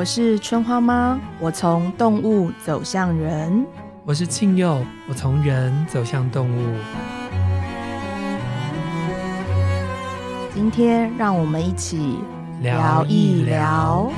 我是春花妈，我从动物走向人。我是庆佑，我从人走向动物。今天让我们一起聊一聊。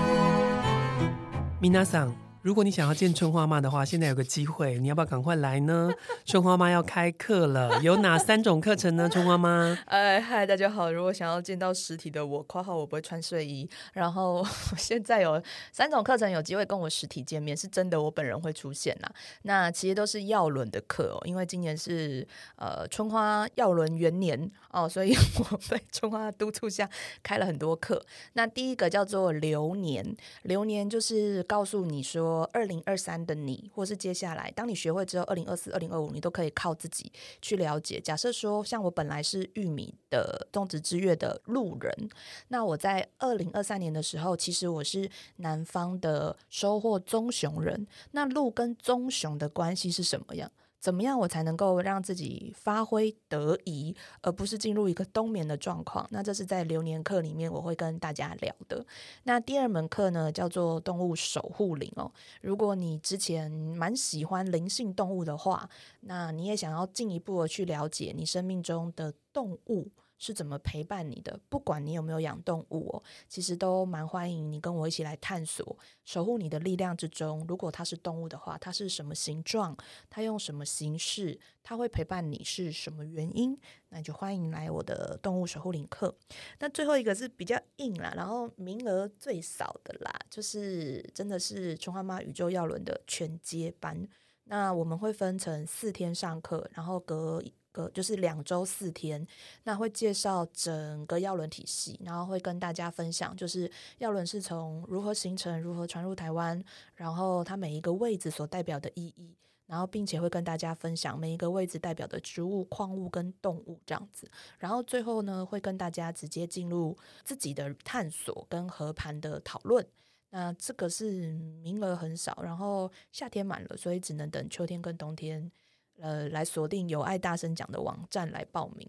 皆さん。如果你想要见春花妈的话，现在有个机会，你要不要赶快来呢？春花妈要开课了，有哪三种课程呢？春花妈，哎，嗨，大家好。如果想要见到实体的我，括号我不会穿睡衣。然后 现在有三种课程有机会跟我实体见面，是真的，我本人会出现啦。那其实都是耀轮的课哦，因为今年是呃春花耀轮元年哦，所以我被春花督促下开了很多课。那第一个叫做流年，流年就是告诉你说。二零二三的你，或是接下来，当你学会之后，二零二四、二零二五，你都可以靠自己去了解。假设说，像我本来是玉米的种植之月的路人，那我在二零二三年的时候，其实我是南方的收获棕熊人。那鹿跟棕熊的关系是什么样？怎么样我才能够让自己发挥得宜，而不是进入一个冬眠的状况？那这是在流年课里面我会跟大家聊的。那第二门课呢，叫做动物守护灵哦。如果你之前蛮喜欢灵性动物的话，那你也想要进一步的去了解你生命中的动物。是怎么陪伴你的？不管你有没有养动物，其实都蛮欢迎你跟我一起来探索守护你的力量之中。如果它是动物的话，它是什么形状？它用什么形式？它会陪伴你是什么原因？那就欢迎来我的动物守护领课。那最后一个是比较硬啦，然后名额最少的啦，就是真的是春花妈宇宙药轮的全接班。那我们会分成四天上课，然后隔。个就是两周四天，那会介绍整个药轮体系，然后会跟大家分享，就是药轮是从如何形成、如何传入台湾，然后它每一个位置所代表的意义，然后并且会跟大家分享每一个位置代表的植物、矿物跟动物这样子，然后最后呢会跟大家直接进入自己的探索跟合盘的讨论。那这个是名额很少，然后夏天满了，所以只能等秋天跟冬天。呃，来锁定有爱大声讲的网站来报名。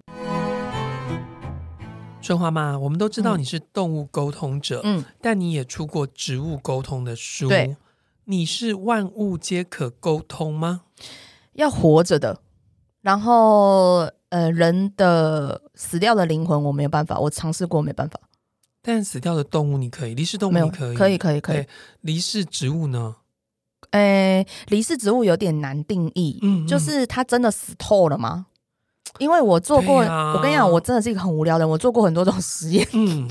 春花妈，我们都知道你是动物沟通者，嗯，但你也出过植物沟通的书，对，你是万物皆可沟通吗？要活着的，然后呃，人的死掉的灵魂我没有办法，我尝试过没办法，但死掉的动物你可以，离世动物你可以，可以，可以，可以，离世植物呢？诶，离世植物有点难定义，嗯，嗯，就是它真的死透了吗？因为我做过，啊、我跟你讲，我真的是一个很无聊的人，我做过很多种实验，嗯，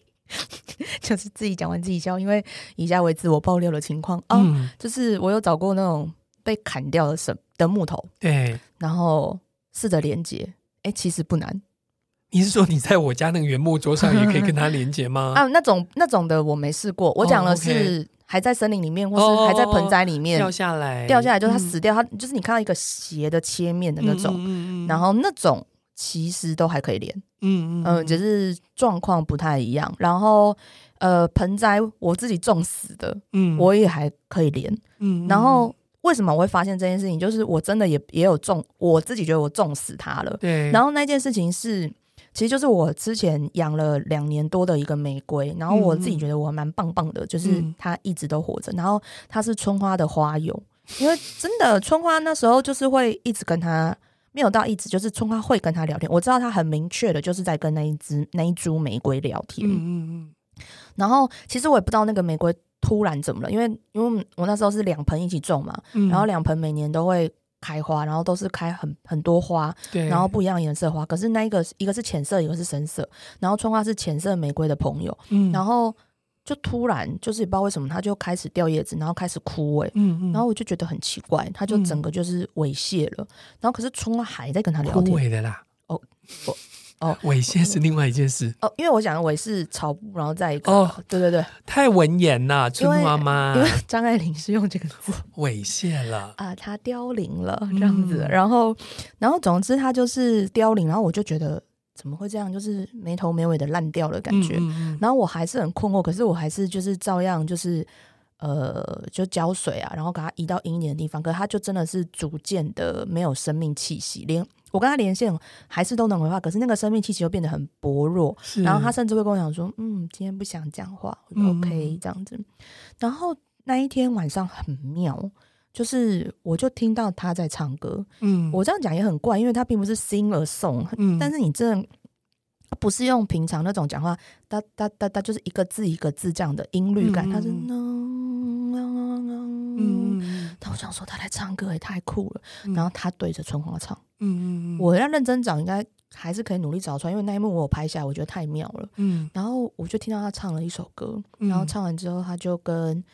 就是自己讲完自己笑，因为以下为自我爆料的情况啊，就是我有找过那种被砍掉的什的木头，对，然后试着连接，哎，其实不难。你是说你在我家那个原木桌上也可以跟它连接吗？啊，那种那种的我没试过，我讲的是。还在森林里面，或是还在盆栽里面、哦、掉下来，掉下来就是它死掉，嗯、它就是你看到一个斜的切面的那种，嗯嗯嗯、然后那种其实都还可以连，嗯嗯，嗯，只是状况不太一样。然后呃，盆栽我自己种死的，嗯，我也还可以连，嗯，然后为什么我会发现这件事情？就是我真的也也有种，我自己觉得我种死它了，对。然后那件事情是。其实就是我之前养了两年多的一个玫瑰，然后我自己觉得我还蛮棒棒的，嗯、就是它一直都活着。然后它是春花的花友，因为真的春花那时候就是会一直跟它，没有到一直，就是春花会跟他聊天。我知道它很明确的就是在跟那一只那一株玫瑰聊天。嗯嗯嗯。然后其实我也不知道那个玫瑰突然怎么了，因为因为我那时候是两盆一起种嘛，嗯、然后两盆每年都会。开花，然后都是开很很多花，对，然后不一样颜色花。可是那一个一个是浅色，一个是深色。然后春花是浅色玫瑰的朋友，嗯，然后就突然就是也不知道为什么，它就开始掉叶子，然后开始枯萎，嗯嗯，然后我就觉得很奇怪，它就整个就是猥亵了。嗯、然后可是春花还在跟他聊天，枯萎的啦，哦，我。哦，猥亵是另外一件事。哦，因为我讲的猥是草布，然后再一个。哦，对对对，太文言了，春妈妈，因为张爱玲是用这个字。猥亵了。啊，她凋零了这样子，嗯、然后然后总之她就是凋零，然后我就觉得怎么会这样，就是没头没尾的烂掉的感觉，嗯嗯、然后我还是很困惑，可是我还是就是照样就是呃就浇水啊，然后给它移到阴一点的地方，可是它就真的是逐渐的没有生命气息，连我跟他连线还是都能回话，可是那个生命气息又变得很薄弱。然后他甚至会跟我讲说：“嗯，今天不想讲话。嗯” OK，这样子。然后那一天晚上很妙，就是我就听到他在唱歌。嗯，我这样讲也很怪，因为他并不是 sing 而 song，嗯，但是你真的不是用平常那种讲话哒哒哒哒，就是一个字一个字这样的音律感，他是嗯，但我想说他来唱歌也太酷了。然后他对着春花唱。嗯嗯，我要认真找，应该还是可以努力找出来，因为那一幕我有拍下来，我觉得太妙了。嗯，然后我就听到他唱了一首歌，然后唱完之后，他就跟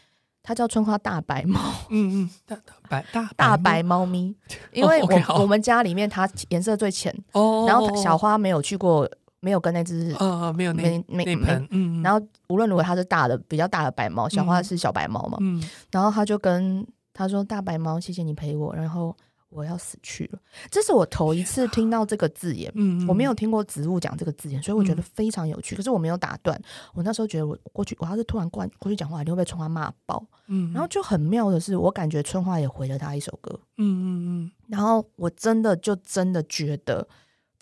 他叫春花大白猫，嗯嗯，大白大大白猫咪，因为 我我们家里面它颜色最浅哦，然后小花没有去过，没有跟那只哦没有没没没嗯，然后无论如何它是大的比较大的白猫，小花是小白猫嘛，嗯，然后他就跟他说大白猫，谢谢你陪我，然后。我要死去了，这是我头一次听到这个字眼，嗯，我没有听过植物讲这个字眼，所以我觉得非常有趣。可是我没有打断，我那时候觉得我过去，我要是突然过过去讲话，一定会被春花骂爆。嗯，然后就很妙的是，我感觉春花也回了他一首歌，嗯嗯嗯，然后我真的就真的觉得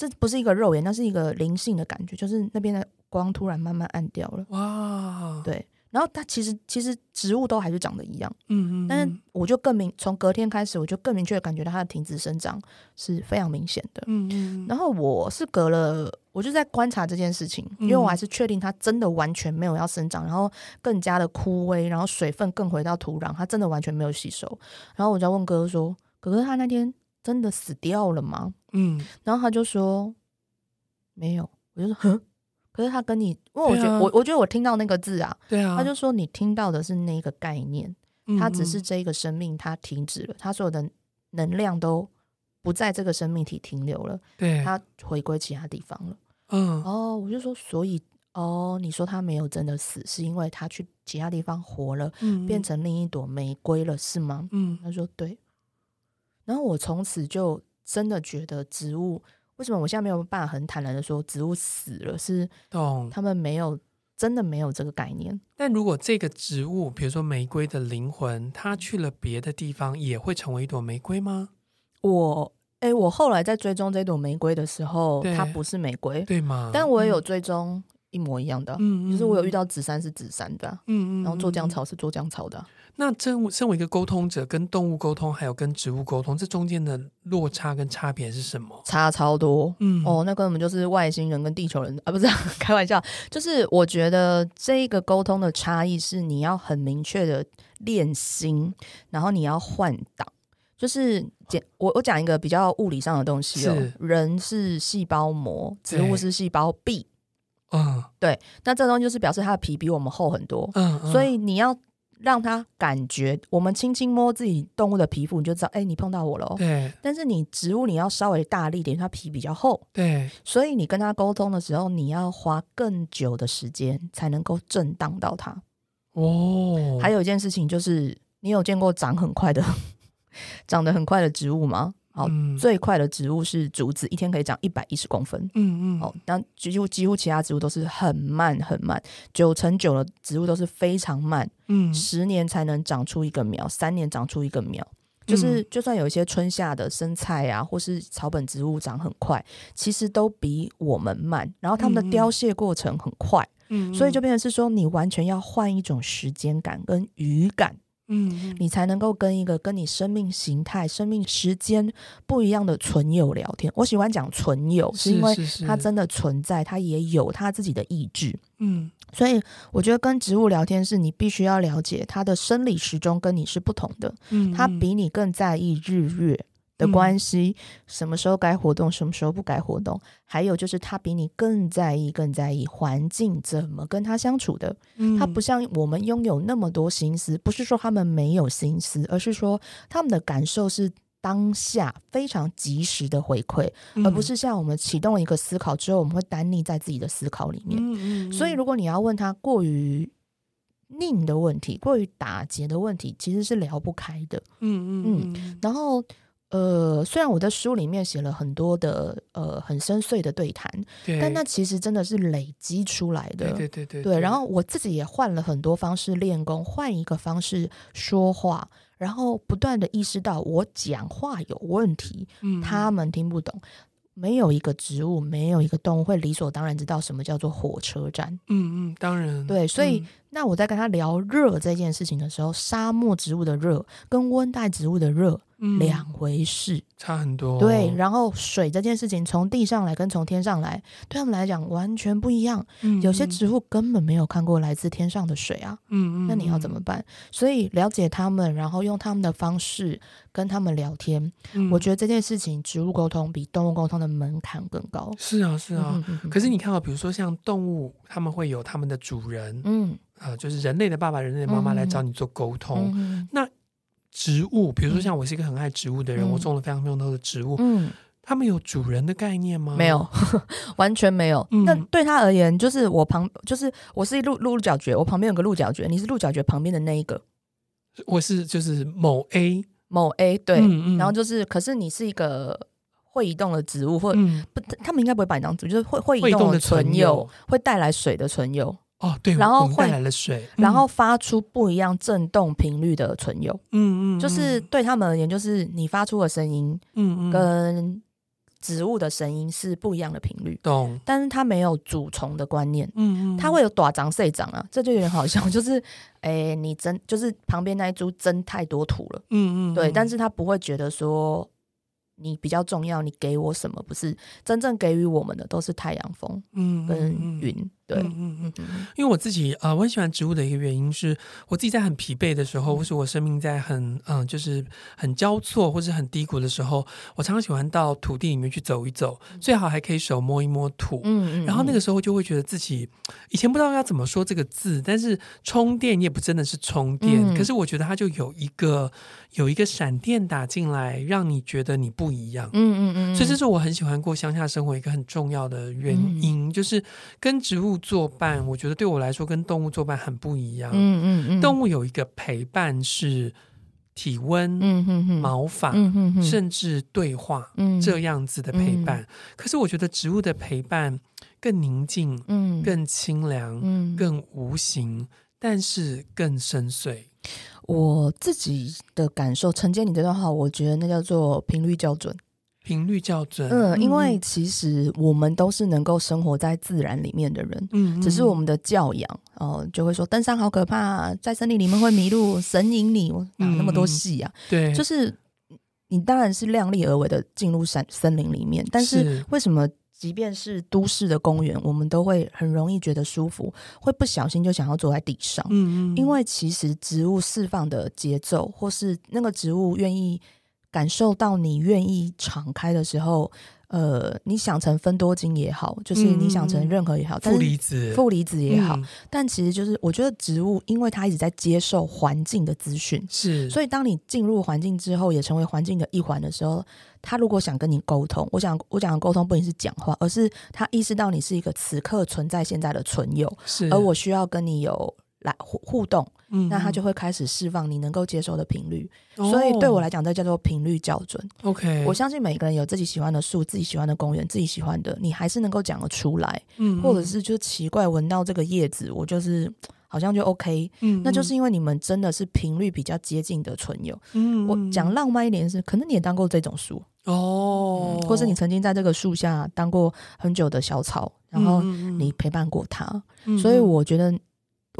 这不是一个肉眼，那是一个灵性的感觉，就是那边的光突然慢慢暗掉了。哇，对。然后它其实其实植物都还是长得一样，嗯嗯，但是我就更明，从隔天开始，我就更明确的感觉到它的停止生长是非常明显的，嗯嗯。然后我是隔了，我就在观察这件事情，因为我还是确定它真的完全没有要生长，然后更加的枯萎，然后水分更回到土壤，它真的完全没有吸收。然后我就问哥哥说：“哥哥，他那天真的死掉了吗？”嗯，然后他就说：“没有。”我就说：“哼。”可是他跟你，因为我觉得、啊、我我觉得我听到那个字啊，对啊，他就说你听到的是那个概念，嗯、他只是这一个生命它停止了，他所有的能量都不在这个生命体停留了，对，他回归其他地方了。嗯，哦，我就说，所以哦，你说他没有真的死，是因为他去其他地方活了，嗯、变成另一朵玫瑰了，是吗？嗯，他说对。然后我从此就真的觉得植物。为什么我现在没有办法很坦然的说植物死了？是懂，他们没有真的没有这个概念。但如果这个植物，比如说玫瑰的灵魂，它去了别的地方，也会成为一朵玫瑰吗？我，哎、欸，我后来在追踪这朵玫瑰的时候，它不是玫瑰，对吗？但我也有追踪一模一样的，嗯，就是我有遇到紫杉是紫杉的，嗯嗯，然后做浆草是做浆草的。那真身为一个沟通者，跟动物沟通，还有跟植物沟通，这中间的落差跟差别是什么？差超多，嗯，哦，那根本就是外星人跟地球人啊，不是 开玩笑，就是我觉得这一个沟通的差异是你要很明确的练心，然后你要换挡，就是简我我讲一个比较物理上的东西哦，是。人是细胞膜，植物是细胞壁，嗯，对，那这东西就是表示它的皮比我们厚很多，嗯，嗯，所以你要。让他感觉，我们轻轻摸自己动物的皮肤，你就知道，哎、欸，你碰到我了。对。但是你植物，你要稍微大力点，它皮比较厚。对。所以你跟他沟通的时候，你要花更久的时间才能够震荡到它。哦。还有一件事情就是，你有见过长很快的、长得很快的植物吗？好，嗯、最快的植物是竹子，一天可以长一百一十公分。嗯嗯。哦，那几乎几乎其他植物都是很慢很慢，九成九的植物都是非常慢。嗯，十年才能长出一个苗，三年长出一个苗。就是就算有一些春夏的生菜啊，或是草本植物长很快，其实都比我们慢。然后它们的凋谢过程很快。嗯，所以就变成是说，你完全要换一种时间感跟语感。嗯，你才能够跟一个跟你生命形态、生命时间不一样的存有聊天。我喜欢讲存有，是因为它真的存在，它也有它自己的意志。嗯，所以我觉得跟植物聊天是你必须要了解它的生理时钟跟你是不同的。嗯，它比你更在意日月。的关系，什么时候该活动，什么时候不该活动，还有就是他比你更在意，更在意环境怎么跟他相处的。嗯，他不像我们拥有那么多心思，不是说他们没有心思，而是说他们的感受是当下非常及时的回馈，嗯，而不是像我们启动一个思考之后，我们会单立在自己的思考里面。嗯嗯嗯。所以，如果你要问他过于拧的问题，过于打结的问题，其实是聊不开的。嗯嗯嗯。然后。呃，虽然我在书里面写了很多的呃很深邃的对谈，对，但那其实真的是累积出来的。对对对对，对，对。然后我自己也换了很多方式练功，换一个方式说话，然后不断的意识到我讲话有问题，嗯，他们听不懂。没有一个植物，没有一个动物会理所当然知道什么叫做火车站。嗯嗯，当然。对，所以、嗯、那我在跟他聊热这件事情的时候，沙漠植物的热跟温带植物的热。两回事，嗯，差很多。对，然后水这件事情从地上来跟从天上来，对他们来讲完全不一样。嗯，有些植物根本没有看过来自天上的水啊。嗯嗯，那你要怎么办？所以了解他们，然后用他们的方式跟他们聊天。嗯，我觉得这件事情，植物沟通比动物沟通的门槛更高。是啊，是啊。可是你看到，比如说像动物，他们会有他们的主人。嗯，呃，就是人类的爸爸、人类的妈妈来找你做沟通。嗯嗯，那植物，比如说像我是一个很爱植物的人，嗯、我种了非常非常多的植物。嗯，他们有主人的概念吗？没有，完全没有。嗯、那对他而言，就是我旁，就是我是一鹿鹿角蕨，我旁边有个鹿角蕨，你是鹿角蕨旁边的那一个。我是就是某 A 某 A 对，然后就是，可是你是一个会移动的植物，或、嗯、不，他们应该不会把你当植物，就是会会移动的存有，会带来水的存有。哦，对，然后会带来了水，然后发出不一样振动频率的唇釉，嗯嗯，就是对他们而言，就是你发出的声音，嗯嗯，跟植物的声音是不一样的频率，懂？但是它没有主从的观念，嗯嗯，它会有短长细长啊，这就有点好笑，就是，哎，你增，就是旁边那一株增太多土了，嗯嗯，对，但是他不会觉得说你比较重要，你给我什么不是真正给予我们的都是太阳风，嗯，跟云。对，嗯嗯嗯，因为我自己啊、呃，我很喜欢植物的一个原因是，我自己在很疲惫的时候，或是我生命在很嗯、呃，就是很交错或是很低谷的时候，我常常喜欢到土地里面去走一走，最好还可以手摸一摸土，嗯嗯，然后那个时候就会觉得自己以前不知道要怎么说这个字，但是充电也不真的是充电，嗯、可是我觉得它就有一个有一个闪电打进来，让你觉得你不一样，嗯嗯嗯，所以这是我很喜欢过乡下生活一个很重要的原因，嗯、就是跟植物。作伴，我觉得对我来说跟动物作伴很不一样。嗯嗯嗯，动物有一个陪伴是体温、嗯哼哼毛发，嗯哼哼甚至对话，嗯、这样子的陪伴。嗯、可是我觉得植物的陪伴更宁静，嗯，更清凉，嗯，更无形，但是更深邃。我自己的感受，承接你这段话，我觉得那叫做频率校准。频率校准，嗯，因为其实我们都是能够生活在自然里面的人，嗯，只是我们的教养哦、呃，就会说登山好可怕，在森林里面会迷路，神引你，哪那么多戏啊？对，就是你当然是量力而为的进入山森林里面，但是为什么即便是都市的公园，我们都会很容易觉得舒服，会不小心就想要坐在地上？嗯嗯，因为其实植物释放的节奏，或是那个植物愿意。感受到你愿意敞开的时候，呃，你想成分多精也好，就是你想成任何也好，负离子、负离子也好，嗯、但其实就是我觉得植物，因为它一直在接受环境的资讯，是，所以当你进入环境之后，也成为环境的一环的时候，它如果想跟你沟通，我想我讲的沟通不仅是讲话，而是它意识到你是一个此刻存在现在的存有，是，而我需要跟你有来互互动。嗯，那它就会开始释放你能够接受的频率，哦、所以对我来讲，这叫做频率校准。OK，我相信每个人有自己喜欢的树、自己喜欢的公园、自己喜欢的，你还是能够讲得出来。嗯，或者是就奇怪闻到这个叶子，我就是好像就 OK。嗯，那就是因为你们真的是频率比较接近的存友。嗯，我讲浪漫一点是，可能你也当过这种树哦、嗯，或是你曾经在这个树下当过很久的小草，然后你陪伴过它。嗯、所以我觉得。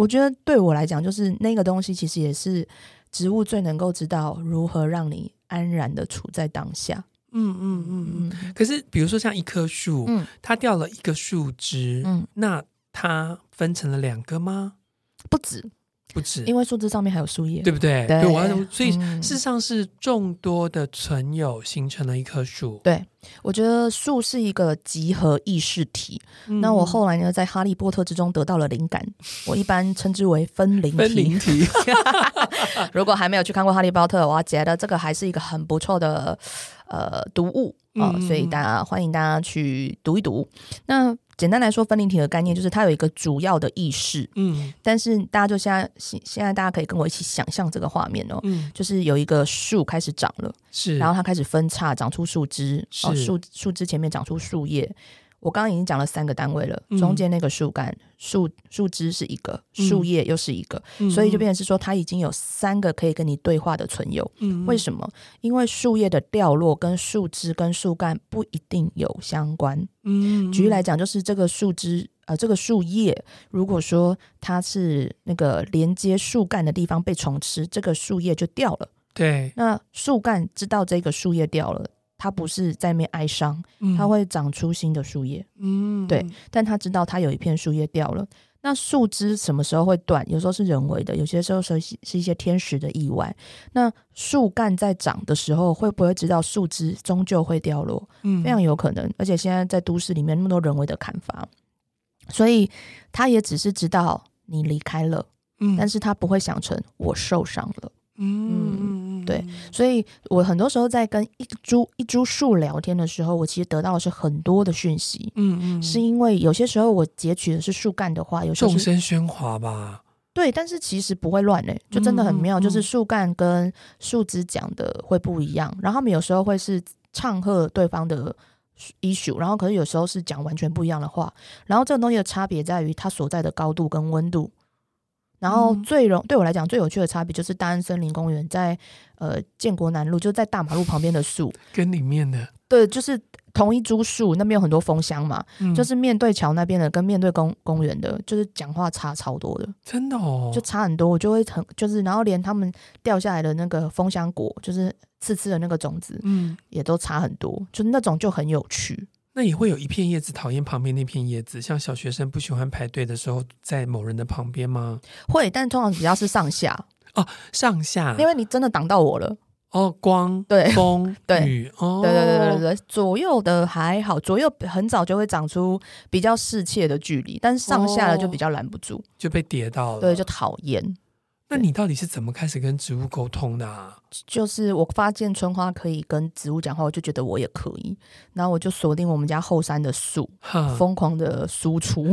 我觉得对我来讲，就是那个东西，其实也是植物最能够知道如何让你安然的处在当下。嗯嗯嗯嗯。可是，比如说像一棵树，嗯，它掉了一个树枝，嗯，那它分成了两个吗？不止。不止，因为树枝上面还有树叶，对不对？对，我要，所以事实上是众多的存有形成了一棵树。对，我觉得树是一个集合意识体。嗯、那我后来呢，在《哈利波特》之中得到了灵感，我一般称之为分灵体。分灵体。如果还没有去看过《哈利波特》，我觉得这个还是一个很不错的呃读物啊、呃，所以大家欢迎大家去读一读。那。简单来说，分离体的概念就是它有一个主要的意识，嗯，但是大家就现在现现在大家可以跟我一起想象这个画面哦，嗯，就是有一个树开始长了，是，然后它开始分叉，长出树枝，是，哦，树树枝前面长出树叶，我刚刚已经讲了三个单位了，嗯、中间那个树干、树树枝是一个，树叶又是一个，嗯、所以就变成是说，它已经有三个可以跟你对话的存有。嗯，为什么？因为树叶的掉落跟树枝跟树干不一定有相关。嗯，举例来讲，就是这个树枝，呃，这个树叶，如果说它是那个连接树干的地方被虫吃，这个树叶就掉了。对，那树干知道这个树叶掉了。它不是在面哀伤，它会长出新的树叶。嗯，对，但它知道它有一片树叶掉了。那树枝什么时候会断？有时候是人为的，有些时候是是一些天时的意外。那树干在长的时候，会不会知道树枝终究会掉落？嗯，非常有可能。而且现在在都市里面那么多人为的砍伐，所以他也只是知道你离开了，嗯，但是他不会想成我受伤了。嗯嗯，对，所以我很多时候在跟一株一株树聊天的时候，我其实得到的是很多的讯息。嗯嗯，是因为有些时候我截取的是树干的话，有时候众生喧哗吧。对，但是其实不会乱诶，就真的很妙。嗯嗯、就是树干跟树枝讲的会不一样，然后他们有时候会是唱和对方的 issue，然后可是有时候是讲完全不一样的话。然后这个东西的差别在于它所在的高度跟温度。然后最容对我来讲最有趣的差别就是大安森林公园在呃建国南路就在大马路旁边的树。跟里面的。对，就是同一株树，那边有很多蜂箱嘛，嗯、就是面对桥那边的跟面对公公园的，就是讲话差超多的，真的哦，就差很多，我就会很就是然后连他们掉下来的那个蜂箱果，就是刺刺的那个种子，嗯，也都差很多，就那种就很有趣。那也会有一片叶子讨厌旁边那片叶子，像小学生不喜欢排队的时候在某人的旁边吗？会，但通常只要是上下哦，上下，因为你真的挡到我了哦，光对风对雨哦，对对对对对，左右的还好，左右很早就会长出比较适切的距离，但是上下的就比较拦不住，哦，就被叠到了，对，就讨厌。那你到底是怎么开始跟植物沟通的啊？就是我发现春花可以跟植物讲话，我就觉得我也可以，然后我就锁定我们家后山的树，疯狂的输出。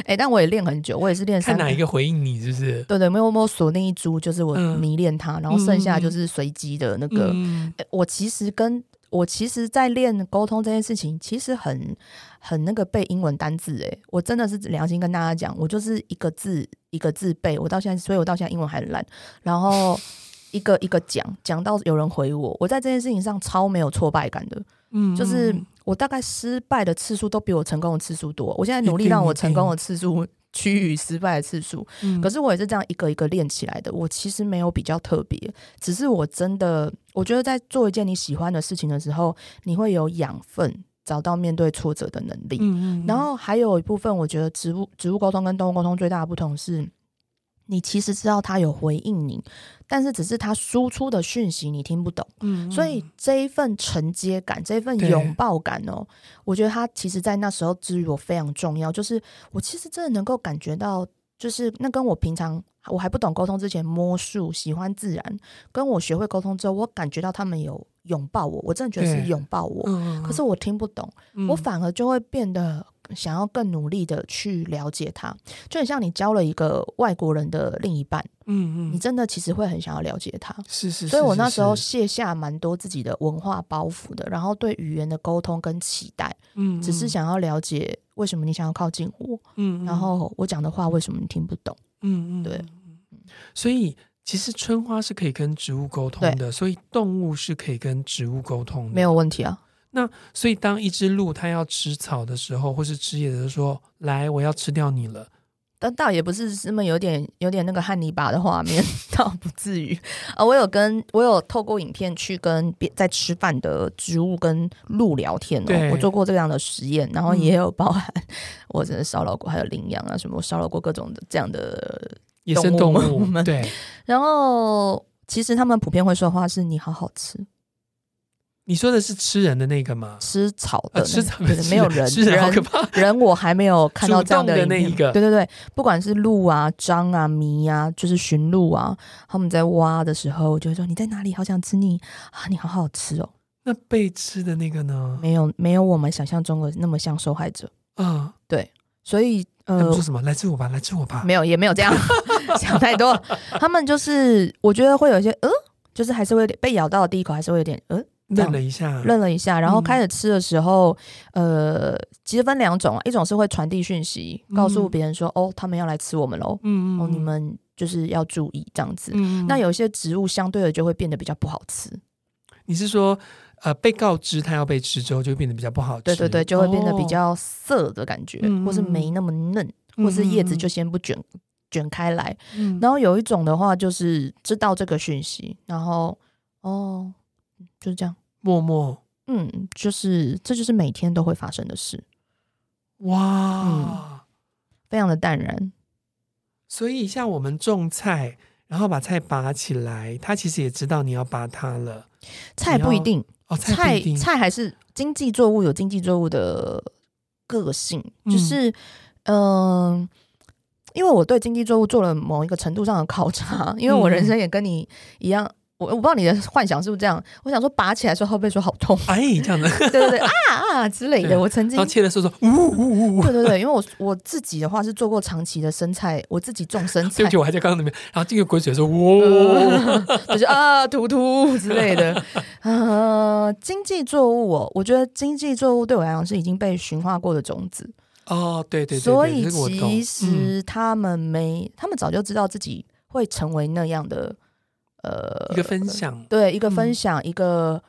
哎、欸，但我也练很久，我也是练看哪一个回应你，是不是？对对，没有没有锁定一株，就是我迷恋它，嗯、然后剩下就是随机的那个。嗯欸、我其实跟我其实，在练沟通这件事情，其实很很那个背英文单字。诶，我真的是良心跟大家讲，我就是一个字一个字背，我到现在，所以我到现在英文还很烂。然后 一个一个讲，讲到有人回我，我在这件事情上超没有挫败感的。嗯，就是我大概失败的次数都比我成功的次数多。我现在努力让我成功的次数趋于失败的次数，嗯，可是我也是这样一个一个练起来的。我其实没有比较特别，只是我真的，我觉得在做一件你喜欢的事情的时候，你会有养分，找到面对挫折的能力。嗯嗯。然后还有一部分，我觉得植物植物沟通跟动物沟通最大的不同是，你其实知道他有回应你，但是只是他输出的讯息你听不懂，嗯，所以这一份承接感，这一份拥抱感哦，我觉得他其实在那时候之于我非常重要，就是我其实真的能够感觉到，就是那跟我平常我还不懂沟通之前摸树喜欢自然，跟我学会沟通之后，我感觉到他们有拥抱我，我真的觉得是拥抱我，嗯、可是我听不懂，嗯、我反而就会变得。想要更努力的去了解他，就很像你交了一个外国人的另一半，嗯嗯，你真的其实会很想要了解他，是是，是，所以我那时候卸下蛮多自己的文化包袱的，然后对语言的沟通跟期待，嗯，只是想要了解为什么你想要靠近我，嗯，然后我讲的话为什么你听不懂，嗯嗯，对，所以其实春花是可以跟植物沟通的，所以动物是可以跟植物沟通的，没有问题啊。那所以，当一只鹿它要吃草的时候，或是吃叶子的时候，来，我要吃掉你了。但倒也不是那么有点有点那个汉尼拔的画面，倒不至于啊。我有跟我有透过影片去跟别在吃饭的植物跟鹿聊天哦。我做过这样的实验，然后也有包含、嗯、我真的骚扰过，还有羚羊啊什么，我骚扰过各种的这样的野生动物们。对，然后其实他们普遍会说话是“你好好吃”。你说的是吃人的那个吗？吃草的、那个，吃草的没有人，吃人好可怕。人，人我还没有看到这样的，的那一个。对对对，不管是鹿啊、獐啊、麋啊，就是驯鹿啊，他们在挖的时候，我就会说：“你在哪里？好想吃你啊！你好好吃哦。”那被吃的那个呢？没有，没有我们想象中的那么像受害者啊。嗯、对，所以呃，说什么？来吃我吧，来吃我吧。没有，也没有这样 想太多。他们就是，我觉得会有一些呃，就是还是会有点被咬到的第一口，还是会有点呃。愣了一下，愣了一下，然后开始吃的时候，嗯、呃，其实分两种，一种是会传递讯息，告诉别人说，嗯、哦，他们要来吃我们喽，嗯，哦，你们就是要注意这样子。嗯、那有些植物相对的就会变得比较不好吃。你是说，呃，被告知它要被吃之后，就会变得比较不好吃？对对对，就会变得比较涩的感觉，哦、或是没那么嫩，嗯、或是叶子就先不卷卷开来。嗯、然后有一种的话，就是知道这个讯息，然后哦，就是这样。默默，嗯，就是这就是每天都会发生的事，哇、嗯，非常的淡然。所以像我们种菜，然后把菜拔起来，他其实也知道你要拔它了。菜不一定哦，菜菜，菜还是经济作物有经济作物的个性，就是嗯、呃，因为我对经济作物做了某一个程度上的考察，因为我人生也跟你一样。嗯我我不知道你的幻想是不是这样，我想说拔起来说后背说好痛，哎，这样的，对对对啊啊之类的。我曾经然后切的时候说，呜呜呜，对对对，因为我我自己的话是做过长期的生菜，我自己种生菜，对不起，我还在刚刚那边，然后进个滚水说，哇，就是啊突突之类的。呃，经济作物哦，我觉得经济作物对我来讲是已经被驯化过的种子哦，对对对，所以其实他们没，他们早就知道自己会成为那样的。呃，一个分享，对，一个分享，嗯、一个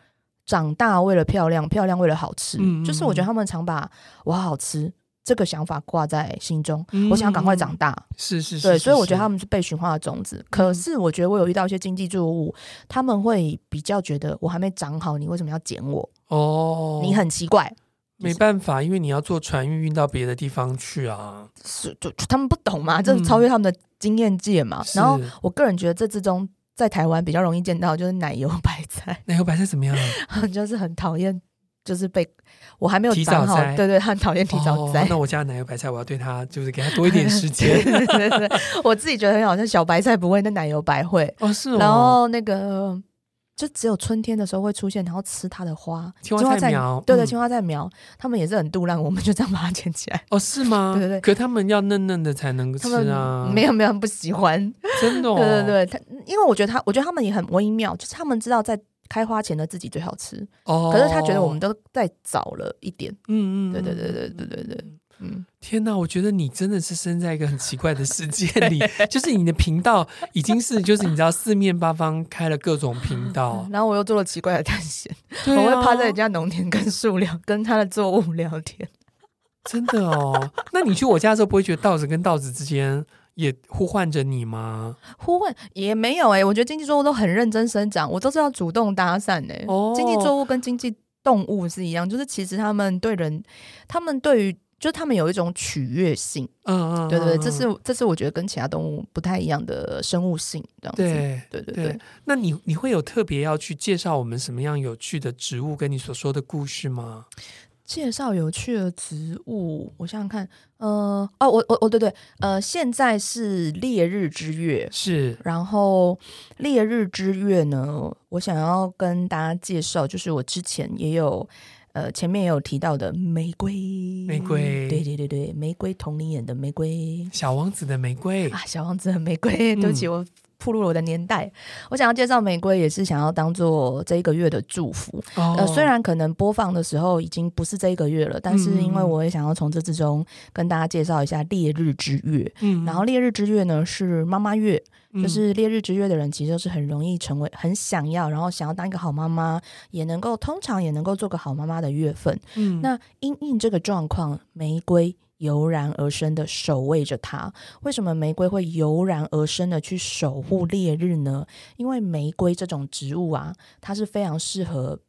长大为了漂亮，漂亮为了好吃，嗯、就是我觉得他们常把我好，好吃这个想法挂在心中，嗯、我想要赶快长大，是是是，对，所以我觉得他们是被驯化的种子。可是我觉得我有遇到一些经济作物，他们会比较觉得我还没长好，你为什么要捡我？哦，你很奇怪，没办法，因为你要坐船运运到别的地方去啊，是就他们不懂嘛，这是超越他们的经验界嘛。嗯、然后我个人觉得这之中。在台湾比较容易见到，就是奶油白菜。奶油白菜怎么样？就是很讨厌，就是被我还没有长好。对对，很讨厌提早摘。那我家奶油白菜，我要对它就是给它多一点时间。我自己觉得很好，像小白菜不会，那奶油白会。哦，是哦。然后那个。就只有春天的时候会出现，然后吃它的花。青蛙在苗，对对，青蛙在苗，他们也是很肚烂，我们就这样把它捡起来。哦，是吗？对对对。可他们要嫩嫩的才能吃啊。没有没有，不喜欢。真的。对对对，他因为我觉得他，我觉得他们也很微妙，就是他们知道在开花前的自己最好吃。哦。可是他觉得我们都再早了一点。嗯嗯。对对对对对对对。嗯，天哪！我觉得你真的是生在一个很奇怪的世界里，就是你的频道已经是，就是你知道四面八方开了各种频道，然后我又做了奇怪的探险，啊、我会趴在人家农田跟树聊，跟他的作物聊天。真的哦？那你去我家的时候，不会觉得稻子跟稻子之间也呼唤着你吗？呼唤也没有哎、欸，我觉得经济作物都很认真生长，我都是要主动搭讪哎、欸。哦，经济作物跟经济动物是一样，就是其实他们对人，他们对于。就他们有一种取悦性，嗯嗯，对对，这是这是我觉得跟其他动物不太一样的生物性，这样子，对对对对。那你你会有特别要去介绍我们什么样有趣的植物，跟你所说的故事吗？介绍有趣的植物，我想想看，呃，哦，我我我对对，呃，现在是烈日之月，是，然后烈日之月呢，我想要跟大家介绍，就是我之前也有。呃，前面也有提到的玫瑰，玫瑰，对对对对，玫瑰童林演的玫瑰，小王子的玫瑰啊，小王子的玫瑰，对不起，我暴露了我的年代。我想要介绍玫瑰，也是想要当做这一个月的祝福。哦、呃，虽然可能播放的时候已经不是这一个月了，但是因为我也想要从这之中跟大家介绍一下烈日之月。嗯，然后烈日之月呢是妈妈月。就是烈日之月的人，其实都是很容易成为很想要，然后想要当一个好妈妈，也能够通常也能够做个好妈妈的月份。嗯，那因应这个状况，玫瑰油然而生的守卫着它。为什么玫瑰会油然而生的去守护烈日呢？因为玫瑰这种植物啊，它是非常适合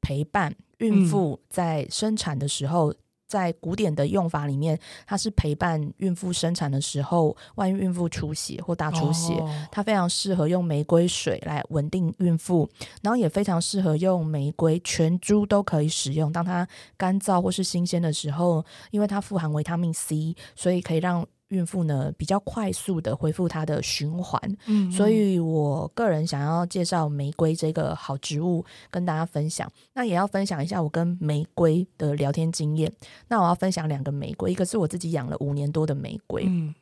陪伴孕妇在生产的时候。在古典的用法里面，它是陪伴孕妇生产的时候，万一孕妇出血或大出血，哦、它非常适合用玫瑰水来稳定孕妇，然后也非常适合用玫瑰全株都可以使用。当它干燥或是新鲜的时候，因为它富含维他命 C，所以可以让。孕妇呢，比较快速的恢复它的循环，嗯，所以我个人想要介绍玫瑰这个好植物跟大家分享。那也要分享一下我跟玫瑰的聊天经验。那我要分享两个玫瑰，一个是我自己养了五年多的玫瑰，嗯，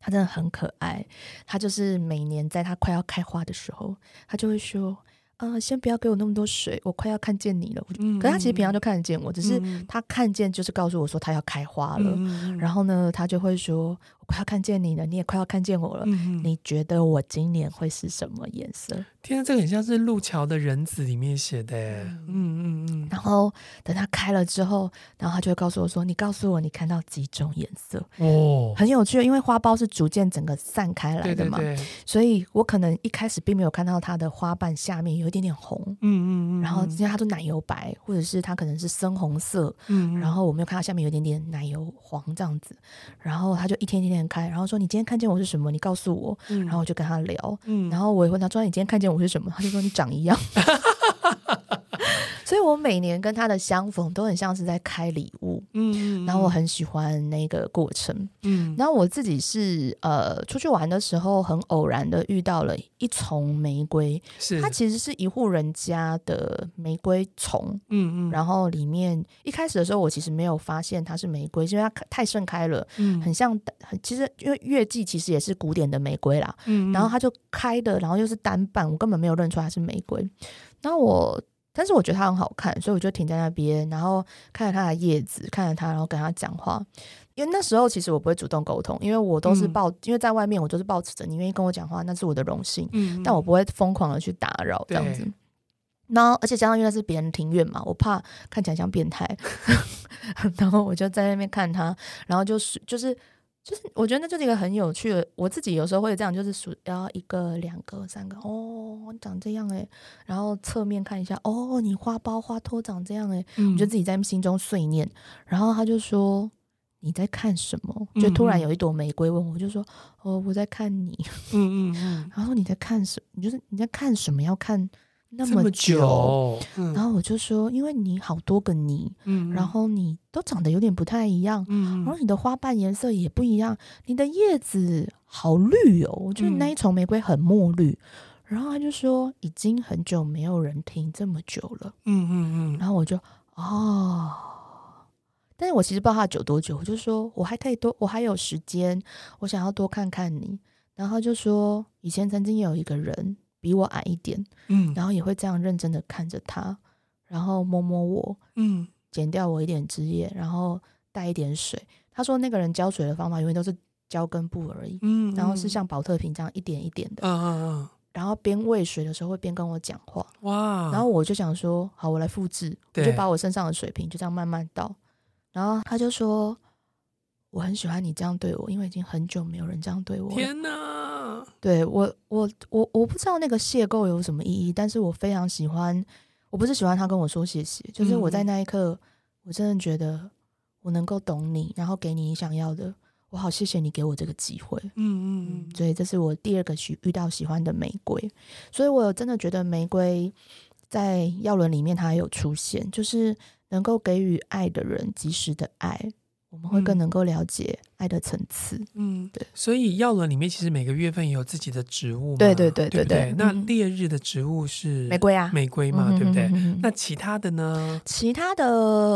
它真的很可爱。它就是每年在它快要开花的时候，它就会说。呃，先不要给我那么多水，我快要看见你了。嗯，可是他其实平常就看得见我，只是他看见就是告诉我说他要开花了。嗯，然后呢，他就会说。快要看见你了，你也快要看见我了。嗯、你觉得我今年会是什么颜色？天啊，这个很像是路桥的人子里面写的。嗯嗯嗯。然后等它开了之后，然后他就会告诉我说：“你告诉我你看到几种颜色？”哦，很有趣，因为花苞是逐渐整个散开来的嘛。对对对。所以我可能一开始并没有看到它的花瓣下面有一点点红。嗯嗯嗯。然后因为它都奶油白，或者是它可能是深红色。嗯。然后我没有看到下面有一点点奶油黄这样子。然后它就一天一天。开，然后说，你今天看见我是什么？你告诉我，嗯、然后我就跟他聊，嗯、然后我也问他说，你今天看见我是什么？他就说你长一样。所以我每年跟他的相逢都很像是在开礼物，嗯，然后我很喜欢那个过程，嗯，然后我自己是呃出去玩的时候很偶然的遇到了一丛玫瑰，是。它其实是一户人家的玫瑰丛，嗯嗯，然后里面一开始的时候我其实没有发现它是玫瑰，因为它太盛开了，嗯，很像很其实因为月季其实也是古典的玫瑰啦，嗯，然后它就开的，然后又是单瓣，我根本没有认出它是玫瑰，那我。但是我觉得它很好看，所以我就停在那边，然后看着它的叶子，看着它，然后跟它讲话。因为那时候其实我不会主动沟通，因为我都是抱，嗯、因为在外面我都是抱持着你愿意跟我讲话，那是我的荣幸。嗯，但我不会疯狂的去打扰这样子。然后，而且加上因为那是别人庭院嘛，我怕看起来像变态，然后我就在那边看他，然后就是就是。就是我觉得那就是一个很有趣的，我自己有时候会这样，就是数然后一个、两个、三个，哦，长这样诶，然后侧面看一下，哦，你花苞花托长这样诶，嗯、我就自己在心中碎念。然后他就说你在看什么？就突然有一朵玫瑰问我，我就说哦，我在看你。嗯嗯嗯。然后你在看什么？你就是你在看什么？要看。那么久，嗯、然后我就说，因为你好多个你，嗯、然后你都长得有点不太一样，嗯、然后你的花瓣颜色也不一样，你的叶子好绿哦，我觉得那一丛玫瑰很墨绿。嗯、然后他就说，已经很久没有人听这么久了，嗯嗯嗯。然后我就哦，但是我其实不知道他久多久，我就说我还可以多，我还有时间，我想要多看看你。然后就说，以前曾经有一个人。比我矮一点，嗯，然后也会这样认真的看着他，然后摸摸我，嗯，剪掉我一点枝叶，然后带一点水。他说那个人浇水的方法永远都是浇根部而已，嗯，然后是像保特瓶这样一点一点的，嗯嗯嗯，然后边喂水的时候会边跟我讲话，哇，然后我就想说，好，我来复制，对我就把我身上的水瓶就这样慢慢倒，然后他就说，我很喜欢你这样对我，因为已经很久没有人这样对我，天哪！对我，我我我不知道那个邂逅有什么意义，但是我非常喜欢。我不是喜欢他跟我说谢谢，就是我在那一刻，我真的觉得我能够懂你，然后给你你想要的。我好谢谢你给我这个机会。嗯嗯嗯。所以这是我第二个喜遇到喜欢的玫瑰，所以我真的觉得玫瑰在药轮里面它还有出现，就是能够给予爱的人及时的爱。我们会更能够了解爱的层次，嗯，对。所以药轮里面其实每个月份也有自己的植物嘛，对对对对对。那烈日的植物是玫瑰啊，玫瑰嘛，对不对？那其他的呢？其他的，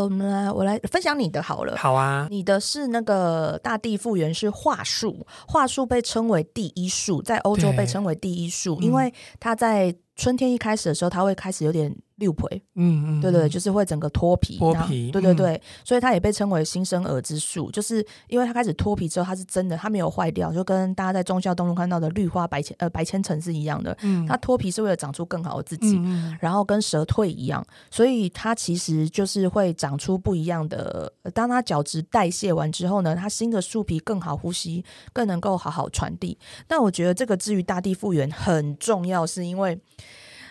我们来，我来分享你的好了。好啊，你的是那个大地复原是桦树，桦树被称为第一树，在欧洲被称为第一树，因为它在春天一开始的时候，它会开始有点。六皮，嗯嗯，对对，就是会整个脱皮，脱皮，对对对，所以它也被称为新生儿之树，就是因为它开始脱皮之后，它是真的，它没有坏掉，就跟大家在忠孝东路看到的绿花白千呃白千层是一样的，嗯，它脱皮是为了长出更好的自己，然后跟蛇蜕一样，所以它其实就是会长出不一样的。当它角质代谢完之后呢，它新的树皮更好呼吸，更能够好好传递。那我觉得这个至于大地复原很重要，是因为。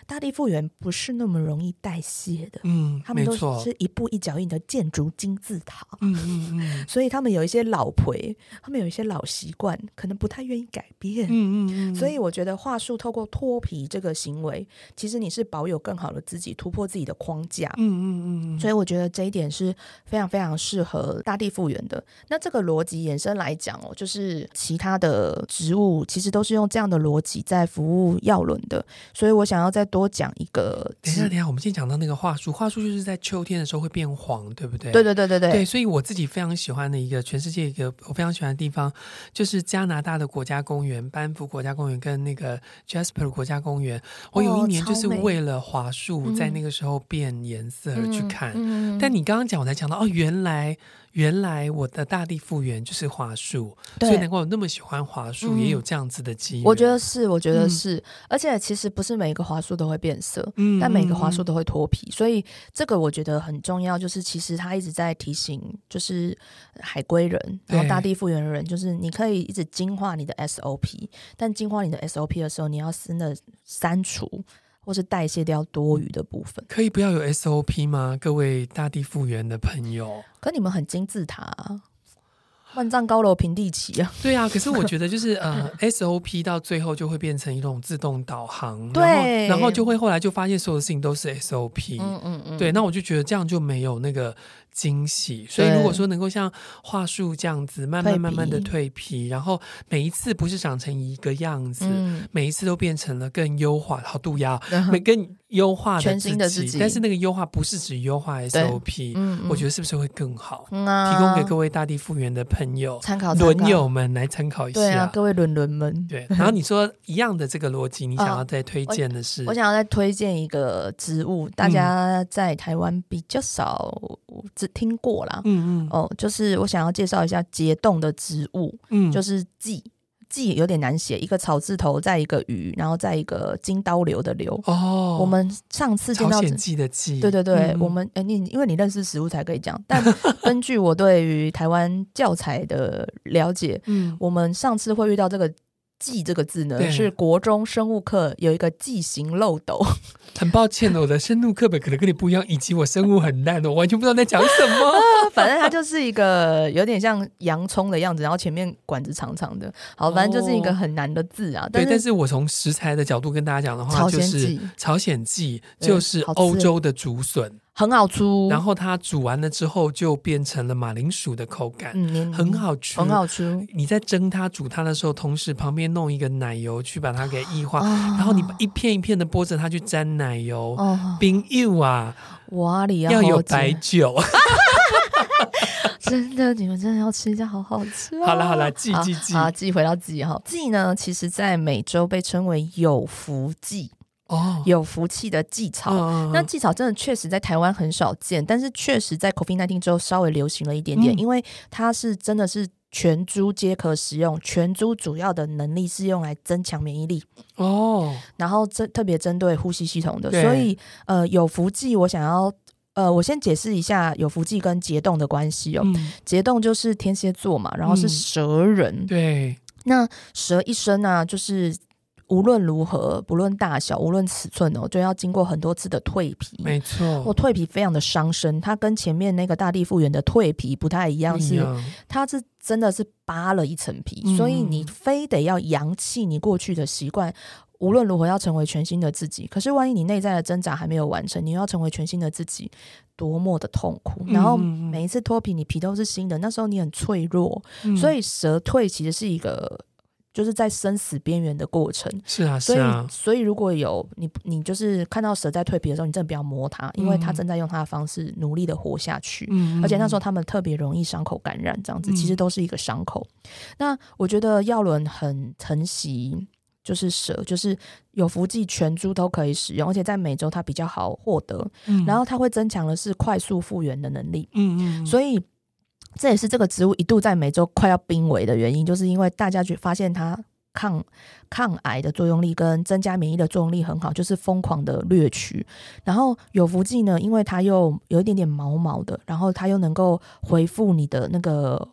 大地复原不是那么容易代谢的，嗯，他们都是一步一脚印的建筑金字塔，嗯嗯嗯，所以他们有一些老培，他们有一些老习惯，可能不太愿意改变，嗯嗯嗯，所以我觉得话术透过脱皮这个行为，其实你是保有更好的自己，突破自己的框架，嗯嗯嗯，所以我觉得这一点是非常非常适合大地复原的。那这个逻辑延伸来讲哦，就是其他的植物其实都是用这样的逻辑在服务药轮的，所以我想要在。多讲一个。等一下，等一下，我们先讲到那个樺树，樺树就是在秋天的时候会变黄，对不对？对对对对对。对，所以我自己非常喜欢的一个全世界一个我非常喜欢的地方，就是加拿大的国家公园，班夫国家公园跟那个 Jasper 国家公园。我有一年就是为了桦树在那个时候变颜色而去看。嗯嗯、但你刚刚讲，我才讲到哦，原来。原来我的大地复原就是华树，所以难怪我那么喜欢华树，嗯、也有这样子的机缘。我觉得是，我觉得是，嗯、而且其实不是每一个华树都会变色，嗯、但每个华树都会脱皮，所以这个我觉得很重要。就是其实他一直在提醒，就是海归人，然后大地复原的人，就是你可以一直净化你的 SOP，但净化你的 SOP 的时候，你要真的删除。或是代谢掉多余的部分，可以不要有 SOP 吗？各位大地复原的朋友，可你们很金字塔啊，万丈高楼平地起啊！对啊，可是我觉得就是呃，SOP 到最后就会变成一种自动导航，对，然后，然后就会后来就发现所有的事情都是 SOP，嗯嗯嗯，对，那我就觉得这样就没有那个。惊喜，所以如果说能够像桦树这样子慢慢慢慢的蜕皮，然后每一次不是长成一个样子，嗯、每一次都变成了更优化，好度要每更优化的全新的自己，但是那个优化不是指优化 SOP，嗯嗯、我觉得是不是会更好？嗯啊、提供给各位大地复原的朋友参考，轮友们来参考一下。对啊，各位轮轮们。对，然后你说一样的这个逻辑，你想要再推荐的是？我想要再推荐一个植物，大家在台湾比较少。只听过啦，嗯嗯，哦，就是我想要介绍一下结冻的植物，嗯，就是蓟，蓟有点难写，一个草字头，再一个鱼，然后再一个金刀流的流。哦，我们上次见到蓟的蓟，对对对，嗯、我们哎，你因为你认识食物才可以讲，但 根据我对于台湾教材的了解，嗯，我们上次会遇到这个。蓟这个字呢，是国中生物课有一个记型漏斗。很抱歉，我的生物课本可能跟你不一样，以及我生物很烂，我完全不知道在讲什么。反正它就是一个有点像洋葱的样子，然后前面管子长长的。好，反正就是一个很难的字啊。对，但是我从食材的角度跟大家讲的话，就是朝鲜蓟就是欧洲的竹笋。很好吃，然后它煮完了之后就变成了马铃薯的口感，嗯，很好吃，很好吃。你在蒸它、煮它的时候，同时旁边弄一个奶油去把它给液化，哦、然后你一片一片的剥着它去沾奶油，哦，冰柚啊，哇里要有白酒，真的，你们真的要吃一下，好好吃，哦。好了好了，记记记，好，记回到记哈。记呢，其实在美洲被称为有福蓟。哦，有福气的蓟草，哦、那蓟草真的确实在台湾很少见，但是确实在 COVID-19 之后稍微流行了一点点，嗯、因为它是真的是全株皆可使用，全株主要的能力是用来增强免疫力。哦，然后针特别针对呼吸系统的，所以呃有福气我想要呃我先解释一下有福气跟结冻的关系哦，嗯、结冻就是天蝎座嘛，然后是蛇人，嗯、对，那蛇一生呢、啊、就是。无论如何，不论大小，无论尺寸哦，就要经过很多次的蜕皮。没错，我蜕皮非常的伤身，它跟前面那个大地复原的蜕皮不太一样，是它是真的是扒了一层皮，嗯、所以你非得要扬弃你过去的习惯，无论如何要成为全新的自己。可是万一你内在的挣扎还没有完成，你又要成为全新的自己，多么的痛苦。然后每一次脱皮，你皮都是新的，那时候你很脆弱，嗯、所以蛇蜕其实是一个。就是在生死边缘的过程，是啊，是啊，所以所以如果有你，你就是看到蛇在蜕皮的时候，你真的不要摸它，因为它正在用它的方式努力的活下去，嗯，而且那时候他们特别容易伤口感染，这样子其实都是一个伤口。嗯、那我觉得药伦很疼惜，就是蛇，就是有福蓟全株都可以使用，而且在美洲它比较好获得，嗯、然后它会增强的是快速复原的能力，嗯嗯，所以。这也是这个植物一度在美洲快要濒危的原因，就是因为大家去发现它抗抗癌的作用力跟增加免疫的作用力很好，就是疯狂的掠取。然后有福蓟呢，因为它又有一点点毛毛的，然后它又能够回复你的那个。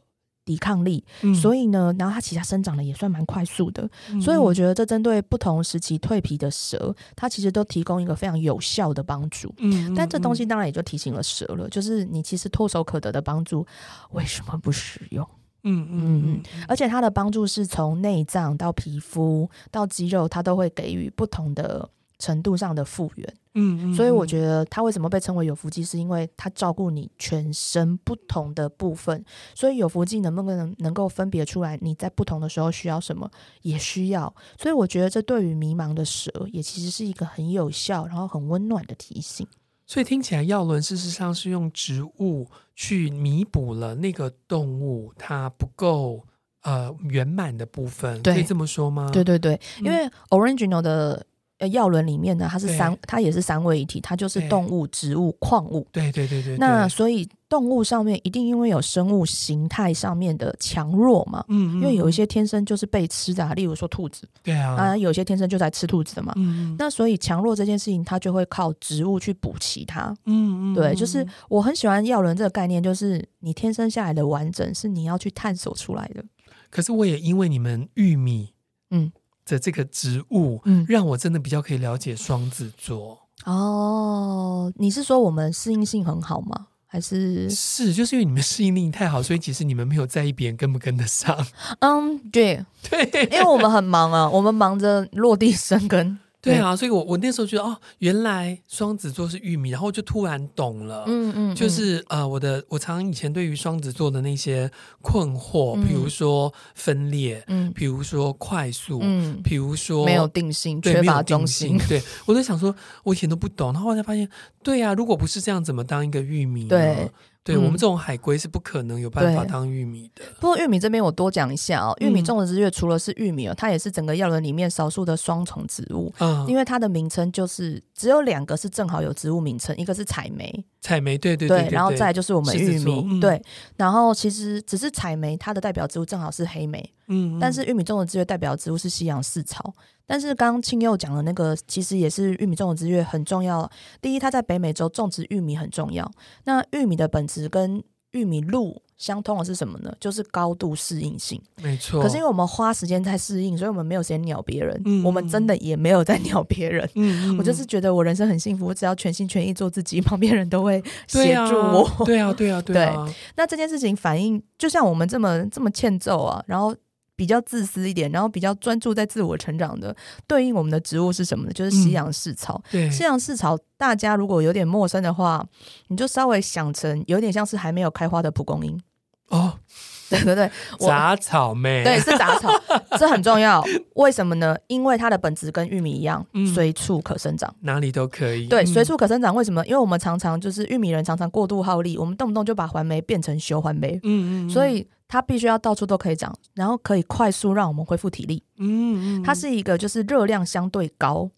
抵抗力，嗯、所以呢，然后它其实生长的也算蛮快速的，嗯、所以我觉得这针对不同时期蜕皮的蛇，它其实都提供一个非常有效的帮助。嗯，但这东西当然也就提醒了蛇了，就是你其实唾手可得的帮助，为什么不使用？嗯嗯嗯，而且它的帮助是从内脏到皮肤到肌肉，它都会给予不同的程度上的复原。嗯，嗯，所以我觉得它为什么被称为有福肌，是因为它照顾你全身不同的部分。所以有福肌能不能能够分别出来你在不同的时候需要什么，也需要。所以我觉得这对于迷茫的蛇也其实是一个很有效，然后很温暖的提醒。所以听起来药轮事实上是用植物去弥补了那个动物它不够呃圆满的部分，可以这么说吗？对对对，因为 Original 的。呃，药轮里面呢，它是三，它也是三位一体，它就是动物、植物、矿物。对对对对。那所以动物上面一定因为有生物形态上面的强弱嘛，嗯，因为有一些天生就是被吃的，例如说兔子，对啊，啊，有些天生就在吃兔子的嘛，嗯，那所以强弱这件事情，它就会靠植物去补齐它，嗯嗯，对，就是我很喜欢药轮这个概念，就是你天生下来的完整是你要去探索出来的。可是我也因为你们玉米，嗯。的这个职务，嗯，让我真的比较可以了解双子座。哦，你是说我们适应性很好吗？还是是就是因为你们适应力太好，所以其实你们没有在意别人跟不跟得上。嗯，对 对，因为我们很忙啊，我们忙着落地生根。对啊，所以我我那时候觉得哦，原来双子座是玉米，然后就突然懂了。嗯嗯，就是呃，我的我常常以前对于双子座的那些困惑，比如说分裂，嗯，比如说快速，嗯，比如说没有定性，缺乏中心。对，我都想说，我以前都不懂，然后后来发现，对呀，如果不是这样，怎么当一个玉米呢？对。对、嗯、我们这种海龟是不可能有办法当玉米的。不过玉米这边我多讲一下哦，玉米种的日月除了是玉米哦，它也是整个药轮里面少数的双重植物。嗯，因为它的名称就是只有两个是正好有植物名称，一个是采梅，采梅对对对，对，然后再就是我们玉米、嗯、对，然后其实只是采梅，它的代表植物正好是黑莓。嗯，但是玉米种的之月代表植物是西洋四草。但是刚刚青佑讲的那个，其实也是玉米种的之月很重要。第一，它在北美洲种植玉米很重要。那玉米的本质跟玉米露相通的是什么呢？就是高度适应性。没错。可是因为我们花时间在适应，所以我们没有时间鸟别人。嗯。我们真的也没有在鸟别人。嗯。我就是觉得我人生很幸福，我只要全心全意做自己，旁边人都会协助我。对啊，对啊，对啊。对。那这件事情反映，就像我们这么这么欠揍啊，然后。比较自私一点，然后比较专注在自我成长的，对应我们的植物是什么呢？就是西洋蓍草。嗯、对，西洋蓍草，大家如果有点陌生的话，你就稍微想成有点像是还没有开花的蒲公英。哦，对对对，杂草妹，对，是杂草，这很重要。为什么呢？因为它的本质跟玉米一样，随处可生长，哪里都可以。对，随处可生长。为什么？因为我们常常就是玉米人，常常过度耗力，我们动不动就把环莓变成休环莓。嗯嗯，所以。它必须要到处都可以长，然后可以快速让我们恢复体力。嗯，嗯，它是一个就是热量相对高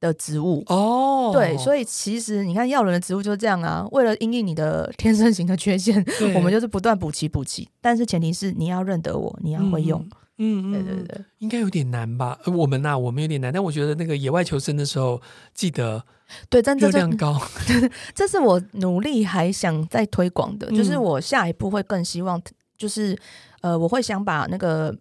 的植物哦。对，所以其实你看药轮的植物就是这样啊。为了因应你的天生型的缺陷，我们就是不断补齐补齐。但是前提是你要认得我，你要会用。嗯，对对对，应该有点难吧？我们呐、啊，我们有点难。但我觉得那个野外求生的时候，记得对，但热量高，这是我努力还想再推广的。就是我下一步会更希望。就是，呃，我会想把那个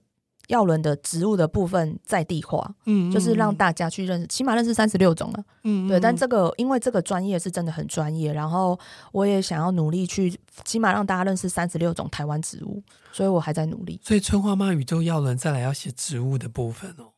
药轮的植物的部分在地化，嗯，就是让大家去认识，起码认识三十六种了，嗯，对。但这个因为这个专业是真的很专业，然后我也想要努力去，起码让大家认识三十六种台湾植物，所以我还在努力。所以春花妈宇宙药轮再来要写植物的部分哦。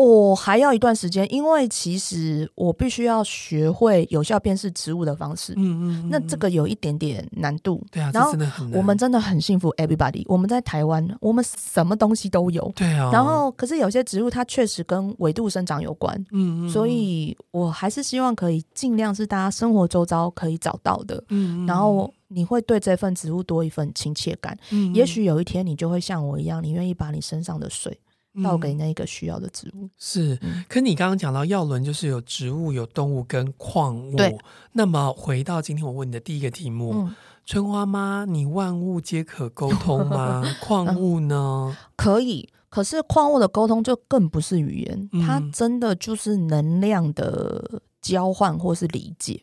我、哦、还要一段时间，因为其实我必须要学会有效辨识植物的方式。嗯嗯，嗯，那这个有一点点难度。对啊，然后真的很我们真的很幸福，everybody。我们在台湾，我们什么东西都有。对啊。然后，可是有些植物它确实跟纬度生长有关。嗯，嗯，所以我还是希望可以尽量是大家生活周遭可以找到的。嗯，嗯。然后你会对这份植物多一份亲切感。嗯，嗯。也许有一天你就会像我一样，你愿意把你身上的水。倒给那个需要的植物。嗯、是，可你刚刚讲到药轮就是有植物、有动物跟矿物。对。那么回到今天我问你的第一个题目，嗯、春花妈，你万物皆可沟通吗？矿物呢？可以，可是矿物的沟通就更不是语言，嗯、它真的就是能量的交换或是理解。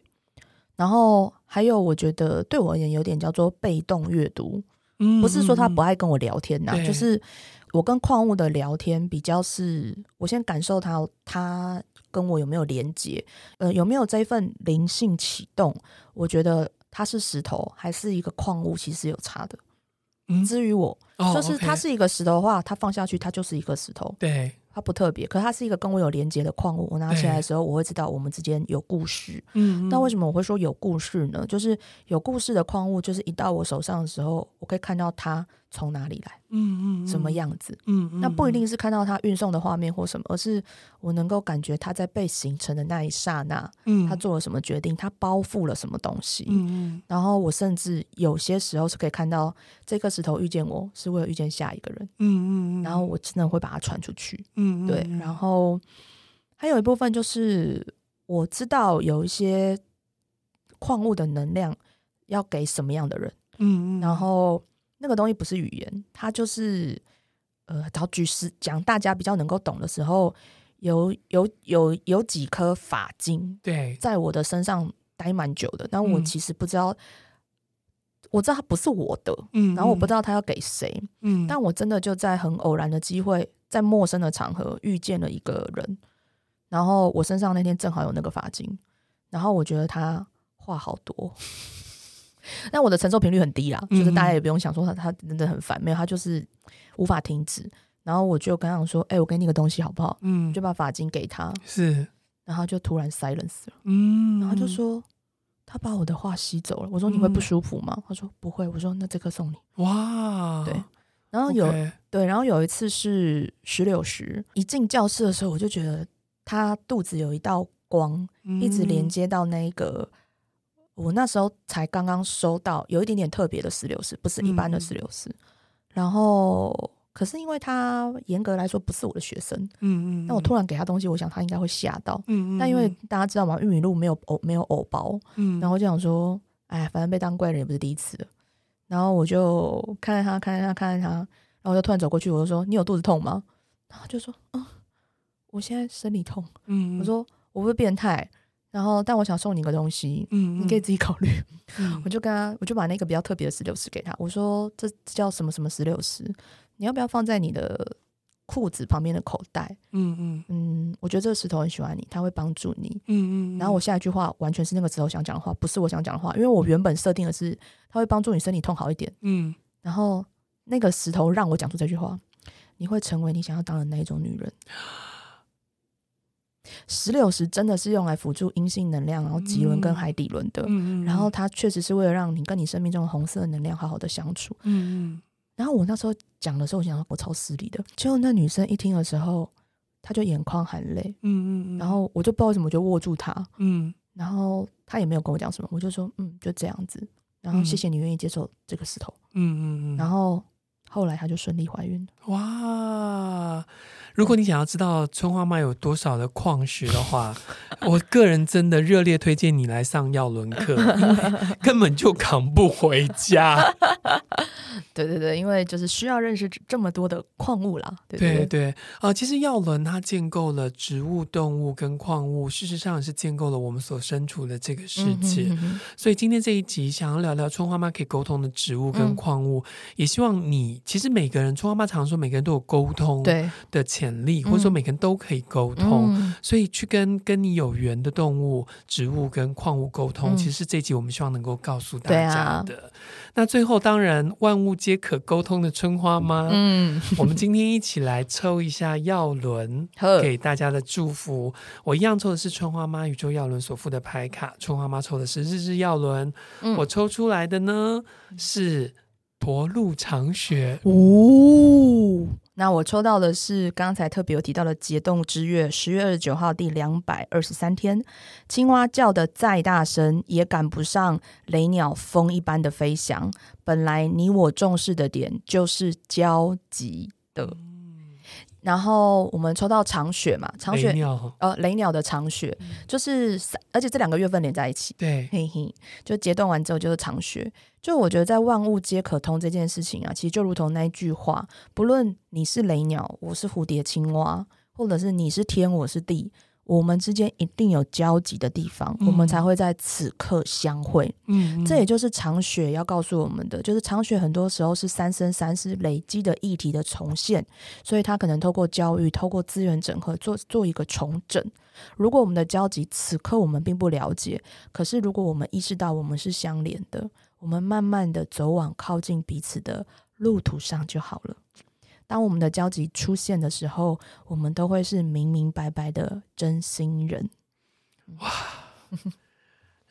然后还有，我觉得对我而言有点叫做被动阅读，嗯、不是说他不爱跟我聊天呐、啊，就是。我跟矿物的聊天比较是，我先感受它，它跟我有没有连接，呃，有没有这一份灵性启动？我觉得它是石头还是一个矿物，其实有差的。嗯，至于我，就是它是一个石头的话，它放下去它就是一个石头。对，它不特别，可是它是一个跟我有连接的矿物。我拿起来的时候，我会知道我们之间有故事。嗯，那为什么我会说有故事呢？就是有故事的矿物，就是一到我手上的时候，我可以看到它从哪里来，嗯嗯，什么样子，嗯嗯。那不一定是看到它运送的画面或什么，而是我能够感觉它在被形成的那一刹那，嗯，它做了什么决定，它包覆了什么东西，嗯嗯。然后我甚至有些时候是可以看到这颗石头遇见我是为了遇见下一个人，嗯嗯。然后我真的会把它传出去，嗯。嗯，对，然后还有一部分就是我知道有一些矿物的能量要给什么样的人，嗯嗯，然后那个东西不是语言，它就是呃，找举实讲大家比较能够懂的时候，有有有有几颗法经，对，在我的身上待蛮久的，但我其实不知道，嗯、我知道它不是我的，嗯，然后我不知道它要给谁，嗯，但我真的就在很偶然的机会。在陌生的场合遇见了一个人，然后我身上那天正好有那个发巾，然后我觉得他话好多，但我的承受频率很低啦，就是大家也不用想说他他真的很烦，没有，他就是无法停止。然后我就跟他说：“哎、欸，我给你个东西好不好？”嗯，就把发巾给他，是，然后就突然 silence 了，嗯，然后就说他把我的话吸走了。我说：“你会不舒服吗？”嗯、他说：“不会。”我说：“那这颗送你。”哇，对。然后有对，然后有一次是石榴石，一进教室的时候，我就觉得他肚子有一道光，嗯、一直连接到那个。我那时候才刚刚收到有一点点特别的石榴石，不是一般的石榴石。嗯、然后，可是因为他严格来说不是我的学生，嗯嗯，那我突然给他东西，我想他应该会吓到，嗯嗯。但因为大家知道嘛，玉米露没有藕，没有藕包，嗯，然后就想说，哎，反正被当怪人也不是第一次了。然后我就看着他，看着他，看着他，然后我就突然走过去，我就说：“你有肚子痛吗？”然后就说：“嗯，我现在生理痛。”嗯，我说：“我不是变态。”然后，但我想送你个东西，嗯，你可以自己考虑。嗯，我就跟他，我就把那个比较特别的石榴石给他，我说：“这叫什么什么石榴石？你要不要放在你的？”裤子旁边的口袋，嗯嗯嗯，我觉得这个石头很喜欢你，他会帮助你，嗯嗯。然后我下一句话完全是那个石头想讲的话，不是我想讲的话，因为我原本设定的是他会帮助你身体痛好一点，嗯。然后那个石头让我讲出这句话，你会成为你想要当的那一种女人。石榴石真的是用来辅助阴性能量，然后极轮跟海底轮的，嗯嗯。然后它确实是为了让你跟你生命中的红色能量好好的相处，嗯嗯。然后我那时候讲的时候，我想说我超失礼的。结果那女生一听的时候，她就眼眶含泪。嗯嗯嗯。然后我就不知道为什么，就握住她。嗯。然后她也没有跟我讲什么，我就说嗯，就这样子。然后谢谢你愿意接受这个石头。嗯嗯嗯。然后后来她就顺利怀孕了。哇！如果你想要知道春花妈有多少的矿石的话，我个人真的热烈推荐你来上耀伦课，根本就扛不回家。对对对，因为就是需要认识这么多的矿物啦。对对对，啊、呃，其实耀伦它建构了植物、动物跟矿物，事实上是建构了我们所身处的这个世界。嗯、哼哼哼，所以今天这一集想要聊聊春花妈可以沟通的植物跟矿物，嗯、也希望你其实每个人，春花妈常说每个人都有沟通的潜力，或者说每个人都可以沟通，嗯、所以去跟跟你有缘的动物、植物跟矿物沟通，嗯、其实这集我们希望能够告诉大家的。啊、那最后，当然万物皆可沟通的春花妈，嗯，我们今天一起来抽一下耀伦，给大家的祝福。我一样抽的是春花妈宇宙耀伦所附的牌卡，春花妈抽的是日日耀轮，嗯、我抽出来的呢是驼鹿长雪。哦，那我抽到的是刚才特别有提到的解冻之月，十月二十九号第两百二十三天，青蛙叫的再大声，也赶不上雷鸟风一般的飞翔。本来你我重视的点就是焦急的，然后我们抽到长雪嘛，长雪，呃，雷鸟的长雪，嗯、就是而且这两个月份连在一起，对，嘿嘿，就截断完之后就是长雪。就我觉得在万物皆可通这件事情啊，其实就如同那一句话，不论你是雷鸟，我是蝴蝶、青蛙，或者是你是天，我是地。我们之间一定有交集的地方，嗯、我们才会在此刻相会。嗯，嗯，这也就是长雪要告诉我们的，就是长雪很多时候是三生三世累积的议题的重现，所以他可能透过教育、透过资源整合做做一个重整。如果我们的交集此刻我们并不了解，可是如果我们意识到我们是相连的，我们慢慢的走往靠近彼此的路途上就好了。当我们的交集出现的时候，我们都会是明明白白的真心人。哇！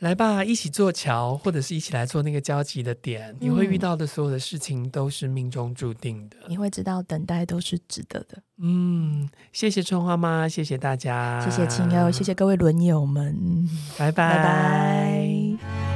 来吧，一起做桥，或者是一起来做那个交集的点。嗯、你会遇到的所有的事情都是命中注定的。你会知道，等待都是值得的。嗯，谢谢春花妈，谢谢大家，谢谢亲友，谢谢各位轮友们，拜拜。拜拜。